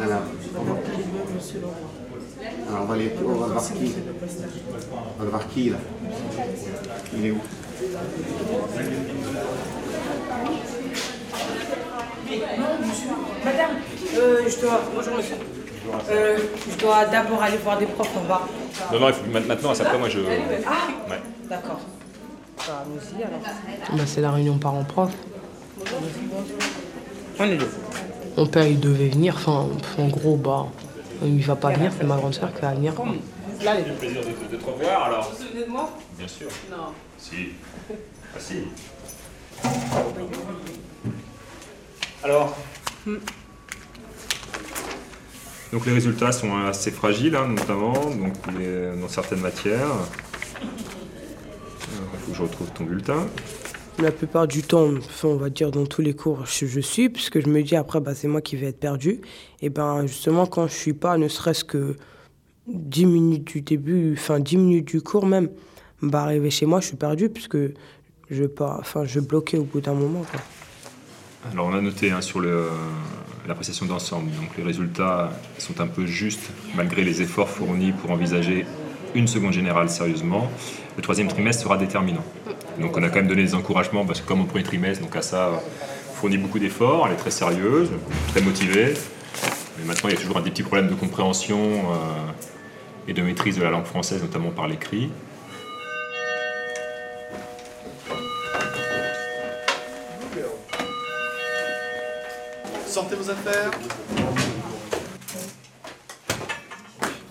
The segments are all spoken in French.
Alors, on va, alors, on va, les, on va voir qui. On va voir qui là. Il est où? Madame, euh, je dois. Bonjour monsieur. Euh, je dois d'abord aller voir des profs en bas. Non, non, il faut, maintenant, à ça après, moi je. Ah Ouais. D'accord. Bah, alors. Bah, c'est la réunion parents-prof. On est deux. Mon père, il devait venir. Enfin, en gros, bah, il va pas venir. C'est ma grande soeur qui va venir. Là, deux. plaisir de, te revoir alors. Vous vous souvenez de moi? Bien sûr. Non. Si. Ah si. Alors Donc les résultats sont assez fragiles, hein, notamment donc les- dans certaines matières. Il faut que je retrouve ton bulletin. La plupart du temps, on va dire dans tous les cours, je, je suis, puisque je me dis après, bah, c'est moi qui vais être perdu. Et ben justement, quand je suis pas, ne serait-ce que 10 minutes du début, enfin 10 minutes du cours même, bah, arriver chez moi, je suis perdu, puisque je pas, je bloquais au bout d'un moment. Alors on a noté hein, sur l'appréciation d'ensemble, donc les résultats sont un peu justes malgré les efforts fournis pour envisager une seconde générale sérieusement. Le troisième trimestre sera déterminant. Donc on a quand même donné des encouragements parce que comme au premier trimestre, donc à ça fournit beaucoup d'efforts, elle est très sérieuse, très motivée. Mais maintenant il y a toujours des petits problèmes de compréhension euh, et de maîtrise de la langue française, notamment par l'écrit. Sortez vos affaires.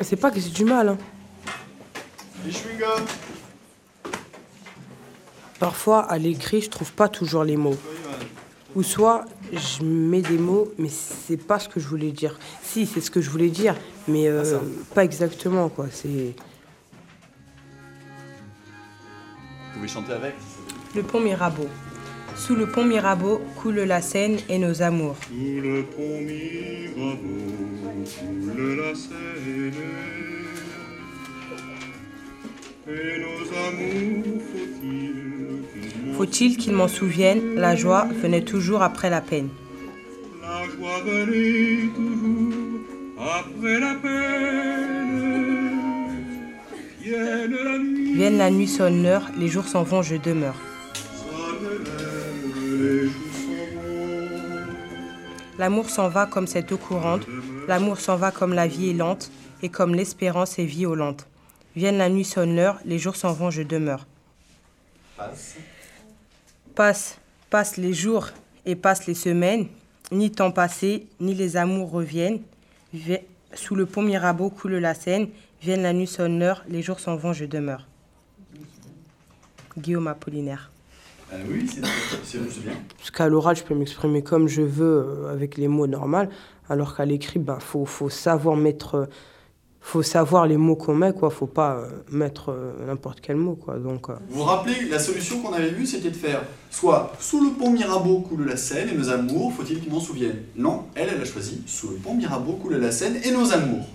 C'est pas que c'est du mal. hein. Les chewing-gums. Parfois, à l'écrit, je trouve pas toujours les mots. Ou soit, je mets des mots, mais c'est pas ce que je voulais dire. Si, c'est ce que je voulais dire, mais euh, pas exactement, quoi. C'est... Vous pouvez chanter avec Le pont Mirabeau. Sous le pont Mirabeau coule la Seine et nos amours. Sous le pont Mirabeau coule la Seine Et nos amours, faut-il Faut-il qu'ils m'en souviennent, la joie venait toujours après la peine. La joie venait toujours après la peine Vienne la nuit, Vienne la nuit, sonne l'heure, les jours s'en vont, je demeure. sonne l'heure, les jours s'en vont L'amour s'en va comme cette eau courante, l'amour s'en va comme la vie est lente, et comme l'espérance est violente. Vienne la nuit, sonne l'heure, les jours s'en vont, je demeure. Passe. Passe, passent les jours et passent les semaines, ni temps passé, ni les amours reviennent. Vi- Sous le pont Mirabeau coule la Seine, vienne la nuit, sonne l'heure, les jours s'en vont, je demeure. Guillaume Apollinaire. Ah oui, c'est bien. Parce qu'à l'oral, je peux m'exprimer comme je veux euh, avec les mots normaux, alors qu'à l'écrit, ben, faut, faut savoir mettre, euh, faut savoir les mots qu'on met, quoi. Faut pas euh, mettre euh, n'importe quel mot, quoi. Donc, euh, Vous vous rappelez, la solution qu'on avait vue, c'était de faire soit sous le pont Mirabeau coule la Seine et nos amours, faut-il qu'ils m'en souviennent? Non, elle, elle a choisi sous le pont Mirabeau coule la Seine et nos amours.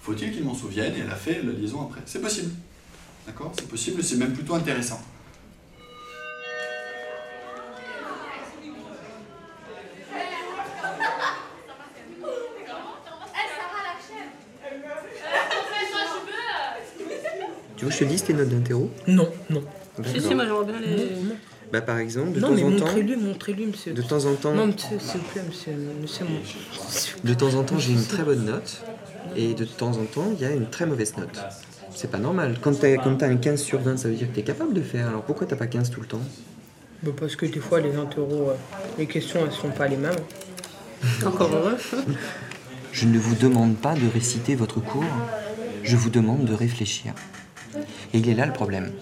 Faut-il qu'ils m'en souviennent? Et elle a fait la liaison après. C'est possible. D'accord? C'est possible, c'est même plutôt intéressant. Tu veux que je te dise tes notes d'interro non, non. D'accord. j'aimerais bien les. Bah, par exemple, de Non, temps mais en temps, montrez-lui, montrez-lui, monsieur. de temps en temps, Non, monsieur, s'il vous plaît, monsieur, monsieur, mon- de temps en temps, j'ai une très bonne note, et de temps en temps, il y a une très mauvaise note. C'est pas normal. Quand t'as quand t'as un 15 sur 20, ça veut dire que t'es capable de faire. Alors pourquoi t'as pas 15 tout le temps? Bah, parce que des fois, les interros, euh, les questions, elles sont pas les mêmes. Encore heureux. Je ne vous demande pas de réciter votre cours, je vous demande de réfléchir. Et il est là le problème.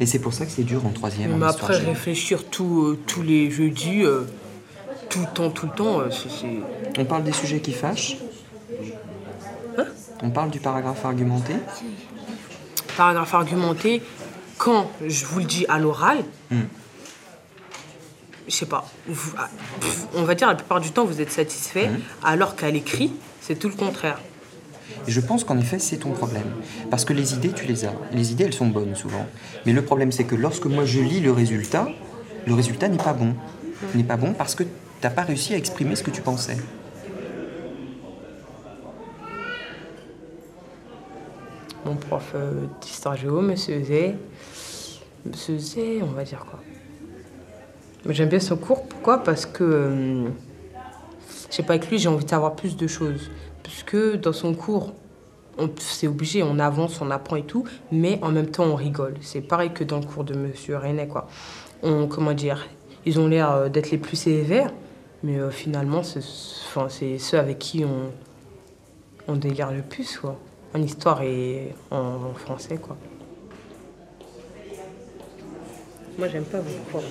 Et c'est pour ça que c'est dur en troisième. en Mais histoire après, géo. réfléchir tout, euh, tous les jeudis, euh, tout le temps, tout le temps, euh, c'est-. On parle des sujets qui fâchent On parle du paragraphe argumenté Paragraphe argumenté, quand je vous le dis à l'oral, Hmm. je sais pas, vous- ah, on va dire la plupart du temps vous êtes satisfait, Hmm. alors qu'à l'écrit, c'est tout le contraire. Et je pense qu'en effet, c'est ton problème. Parce que les idées, tu les as. Les idées, elles sont bonnes souvent. Mais le problème, c'est que lorsque moi je lis le résultat, le résultat n'est pas bon. N'est pas bon parce que tu n'as pas réussi à exprimer ce que tu pensais. Mon prof euh, d'histoire monsieur Zé, monsieur Zé, on va dire quoi? J'aime bien son cours, pourquoi? Parce que, euh, je sais pas, avec lui, j'ai envie de savoir plus de choses. Puisque dans son cours, c'est obligé, on avance, on apprend et tout, mais en même temps, on rigole. C'est pareil que dans le cours de monsieur René, quoi. On, comment dire, ils ont l'air euh, d'être les plus sévères, mais euh, finalement, c'est ceux avec qui on, on le plus, quoi. En histoire et en, en français, quoi. Moi, j'aime pas cours.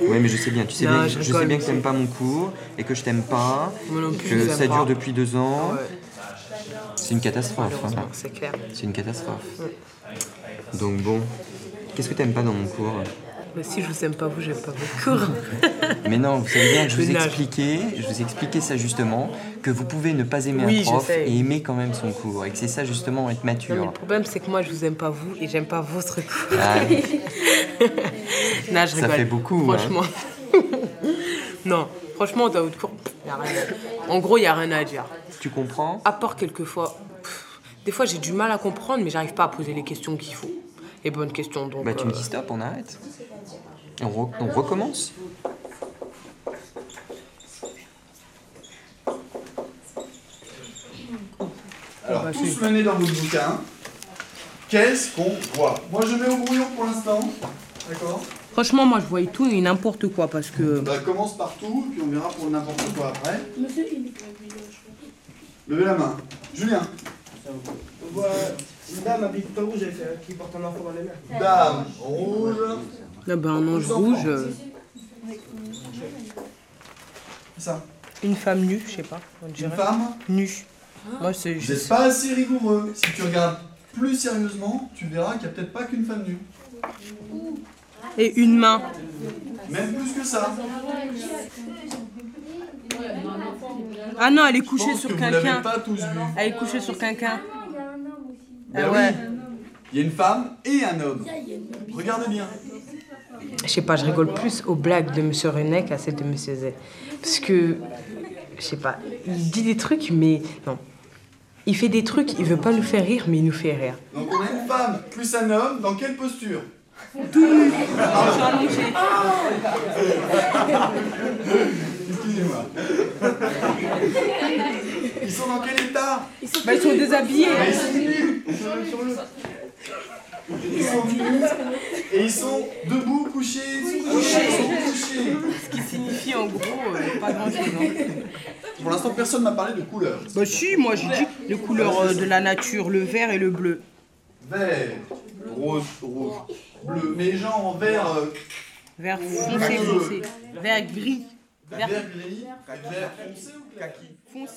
Oui, mais je sais bien, tu sais Non, bien, je je sais bien que t'aimes pas mon cours et que je t'aime pas, plus, que ça dure pas. depuis deux ans. Ouais, C'est une catastrophe. hein. c'est clair. C'est une catastrophe. Donc bon, qu'est-ce que t'aimes pas dans mon cours? Mais si je vous aime pas, vous, j'aime pas vos cours. Mais non, vous savez bien que je vous expliqué, je vous ai expliqué ça justement, que vous pouvez ne pas aimer Oui, un prof et aimer quand même son cours, et que c'est ça justement être Non, mais mature. le problème, c'est que moi, je vous aime pas vous et j'aime pas votre cours. Ah, non, je ça rigole. fait beaucoup. hein. Franchement. non, franchement, dans votre cours, y a rien à- en gros, il n'y a rien à dire. Tu comprends? À part quelquefois. pff, Des fois, j'ai du mal à comprendre, mais j'arrive pas à poser les questions qu'il faut. Les bonnes questions, donc. Bah tu me euh, dis stop, on arrête. On, re- on recommence? Alors, bah, tous nez dans votre bouquin. Qu'est-ce qu'on voit? Moi, je mets au brouillon pour l'instant. D'accord Franchement, moi, je voyais tout et n'importe quoi parce que. Bah, commence par tout, puis on verra pour n'importe quoi après. Monsieur, il. Levez la main. Julien. On voit une dame habillée tout en rouge qui porte un enfant dans les mains. Dame rouge. Là, ben, un ange rouge, euh, Ça. une femme nue, je sais pas, on Une dirait. femme. Nue. Moi, c'est Vous juste. n'êtes pas assez rigoureux. Si tu regardes plus sérieusement, tu verras qu'il n'y a peut-être pas qu'une femme nue. Et une main. Même plus que ça. Ah non, elle est couchée sur que vous l'avez quelqu'un. pas tous vu. Elle est couchée sur quelqu'un. Ben Ah ouais. oui. Il y a une femme et un homme. Regardez bien. Je sais pas, je rigole plus aux blagues de Monsieur René qu'à celles de Monsieur Z. Parce que, je sais pas, il dit des trucs, mais non. Il fait des trucs, il veut pas nous faire rire, mais il nous fait rire. Donc on a une femme plus un homme. Dans quelle posture? Excusez-moi. Ils sont dans quel état Bah, ils sont déshabillés. Ils sont nus. Ils sont nus et ils sont debout, couchés, couchés, ils sont couchés. Ce qui signifie en gros euh, pas grand chose. Pour l'instant, personne m'a parlé de couleur. Bah, si, moi, j'ai dit les couleurs euh, de la nature, le vert et le bleu. Vert, rose, rouge, bleu. Mais gens en vert, euh, Vert foncé, foncé. Vert gris. vert gris, vert foncé ou kaki.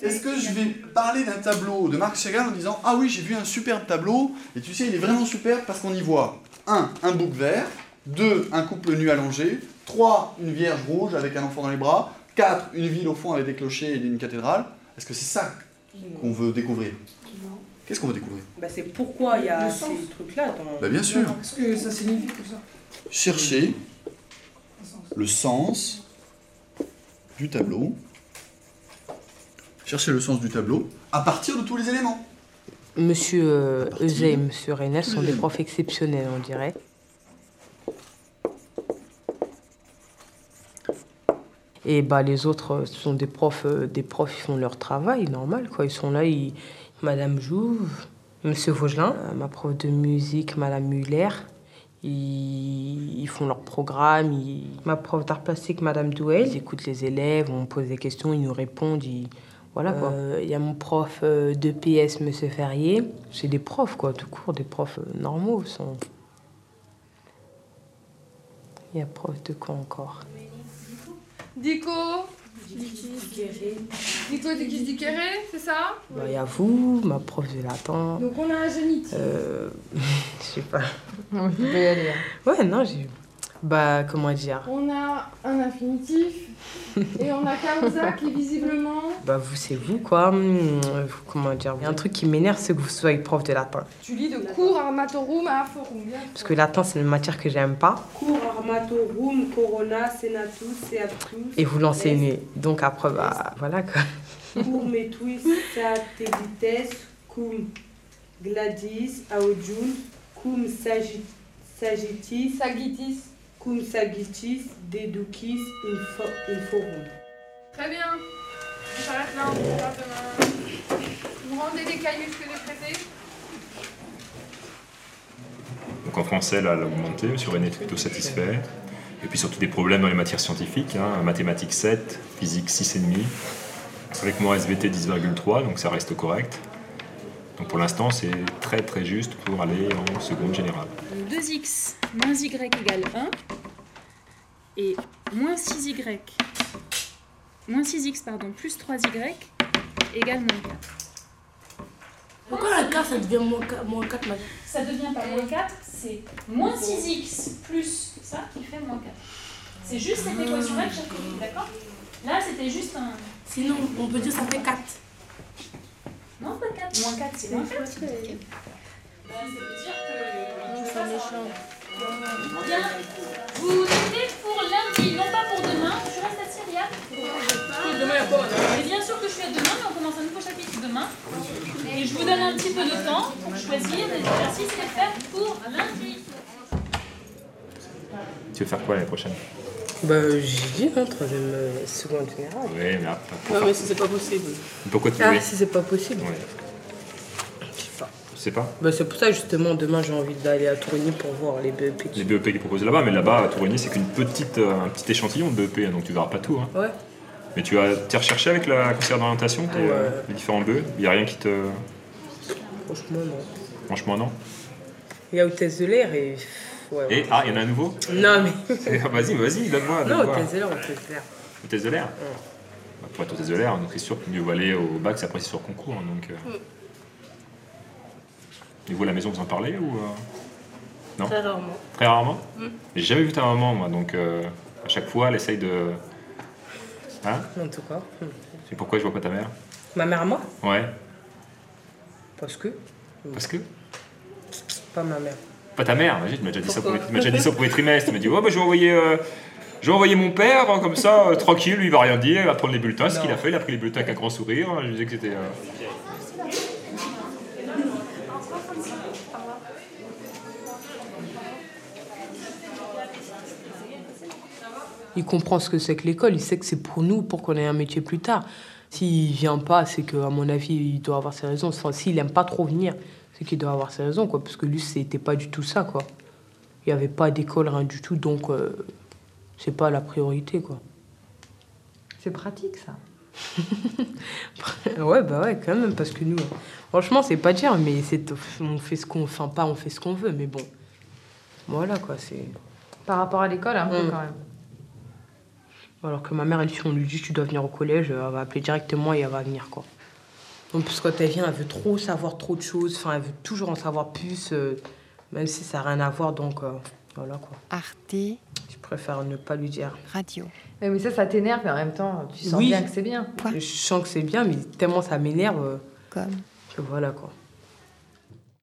Est-ce que je vais parler d'un tableau de Marc Chagall en disant Ah oui, j'ai vu un superbe tableau, et tu sais, il est vraiment superbe parce qu'on y voit 1. Un bouc vert, 2. Un couple nu allongé, 3. Une vierge rouge avec un enfant dans les bras, 4. Une ville au fond avec des clochers et une cathédrale. Est-ce que c'est ça qu'on veut découvrir? Qu'est-ce qu'on veut découvrir? Bah, c'est pourquoi il y a ces trucs-là dans. Bah bien sûr, Qu'est-ce que ça signifie tout ça chercher le sens du tableau. Chercher le sens du tableau à partir de tous les éléments. Monsieur euh, et Monsieur René sont des profs exceptionnels, on dirait. Et bah les autres euh, sont des profs, euh, des profs ils font leur travail normal quoi. Ils sont là, ils... Madame Jouve, Monsieur Vaugelin, euh, ma prof de musique, Madame Muller. Ils, ils font leur programme. ils- Ma prof d'art plastique, Madame Douel, ils écoutent les élèves, on pose des questions, ils nous répondent. ils- Voilà quoi. Euh, Il y a mon prof euh, de PS, Monsieur Ferrier. C'est des profs quoi, tout court, des profs euh, normaux. Sont... Il y a prof de quoi encore? Dico De qui dit Kéré, c'est ça? Bah, Il y a vous, ma prof de latin. Donc on a un génitif. Euh, je sais pas. On peut y aller. Ouais, non, j'ai. Bah, comment dire? On a un infinitif. et on a causa qui visiblement. Bah, vous, c'est vous, quoi. Euh, Comment dire Il y a un truc qui m'énerve, c'est que vous soyez prof de latin. Tu lis de cours armatorum à forum. Bien. Parce que latin, c'est une matière que j'aime pas. Cour armatorum, corona, senatus, seatus. Et vous l'enseignez. Donc après, bah, voilà, quoi. Cour metuis, seatedites, cum. Gladys, Aojun, cum sagit- sagitis, Sagitis. cum sagitis, dedukis, info- inforum. Très bien. S'arrête là, on demain. Vous rendez les cahiers que j'ai traités Donc en français, là, elle a augmenté, M. René est plutôt satisfait. Et puis surtout des problèmes dans les matières scientifiques, hein, mathématiques 7, physique 6,5. Avec moi SVT 10,3, donc ça reste correct. Donc pour l'instant, c'est très très juste pour aller en seconde générale. 2x moins y égale 1 et moins 6y moins 6x pardon plus 3y égale moins 4. Pourquoi la carte ça devient moins 4, moins 4 maintenant Ça devient pas moins 4, c'est moins 6x plus ça qui fait moins 4. C'est juste cette équation-là que j'ai d'accord? Là, c'était juste un... Sinon, on peut dire ça fait 4. Non, pas 4. Moins 4, c'est moins 4. Bah, ça veut dire que... ça méchant. Bien. Vous notez pour lundi, non pas pour demain. Riyad Demain, il y a quoi Mais bien sûr que je suis à demain, mais on commence un nouveau chapitre demain. Et je vous donne un petit peu de temps pour choisir des exercices à faire pour lundi. Tu veux faire quoi l'année prochaine? Bah, j'ai dit, hein, troisième seconde générale. Oui, mais après, mais si c'est pas possible. Pourquoi tu Ah, veux si c'est pas possible. Ouais. Je sais pas. Je sais pas. Bah, c'est pour ça, justement, demain, j'ai envie d'aller à Tourigny pour voir les BEP. Les BEP qui proposent là-bas, mais là-bas, à Tourigny, c'est qu'une petite, euh, un petit échantillon de BEP, donc tu verras pas tout. hein. Ouais. Mais tu as, t'es recherché avec la conseillère d'orientation, Ouais. euh, les différents BE Il n'y a rien qui te. Franchement, non. Franchement, non. Il y a hôtesse de l'air et. Ouais, Et, ah, il y en a un nouveau? Non, mais. Eh, Vas-y, vas-y, donne-moi. Non, donne-moi. hôtesse de l'air, hôtesse de l'air. Hôtesse de l'air? Bah, Pour être hôtesse de l'air, donc c'est sûr que mieux vaut aller au bac, c'est après c'est sur concours. hein, donc, euh. Et vous, à la maison, vous en parlez ou euh, Non Très rarement. Très rarement Mm. J'ai jamais vu ta maman, moi, donc euh, à chaque fois, elle essaye de. Hein En tout cas. C'est pourquoi je vois pas ta mère Ma mère à moi? Ouais. Parce que. Parce que? Pas ma mère. Pas ta mère, imagine, tu m'as déjà dit ça au Pourquoi premier- tu m'as déjà dit ça au premier trimestre. Tu m'as dit, ouais, bah, je vais envoyer. euh, je vais envoyer mon père, hein, comme ça, euh, tranquille, lui il va rien dire, il va prendre les bulletins. Ce qu'il a fait, il a pris les bulletins avec un grand sourire. Je disais que c'était. euh, Il comprend ce que c'est que l'école, il sait que c'est pour nous, pour qu'on ait un métier plus tard. S'il vient pas, c'est qu'à mon avis, il doit avoir ses raisons. Enfin, s'il aime pas trop venir, c'est qu'il doit avoir ses raisons, quoi. Parce que lui, c'était pas du tout ça, quoi. Il n'y avait pas d'école, rien du tout, donc euh, c'est pas la priorité, quoi. C'est pratique ça. ouais, bah ouais, quand même, parce que nous, franchement, c'est pas dire, mais c'est, on fait ce qu'on, enfin pas, on fait ce qu'on veut, mais bon, voilà quoi, c'est. Par rapport à l'école, un peu Mm. quand même. Alors que ma mère, elle, si on lui dit tu dois venir au collège, elle va appeler directement et elle va venir quoi. En plus, quand elle vient, elle veut trop savoir trop de choses, enfin, elle veut toujours en savoir plus, euh, même si ça n'a rien à voir, donc euh, voilà quoi. Arte Je préfère ne pas lui dire. Radio. Mais, mais ça, ça t'énerve, mais en même temps, tu sens Oui. bien que c'est bien. Je sens que c'est bien, mais tellement ça m'énerve. euh, Comme. que voilà quoi.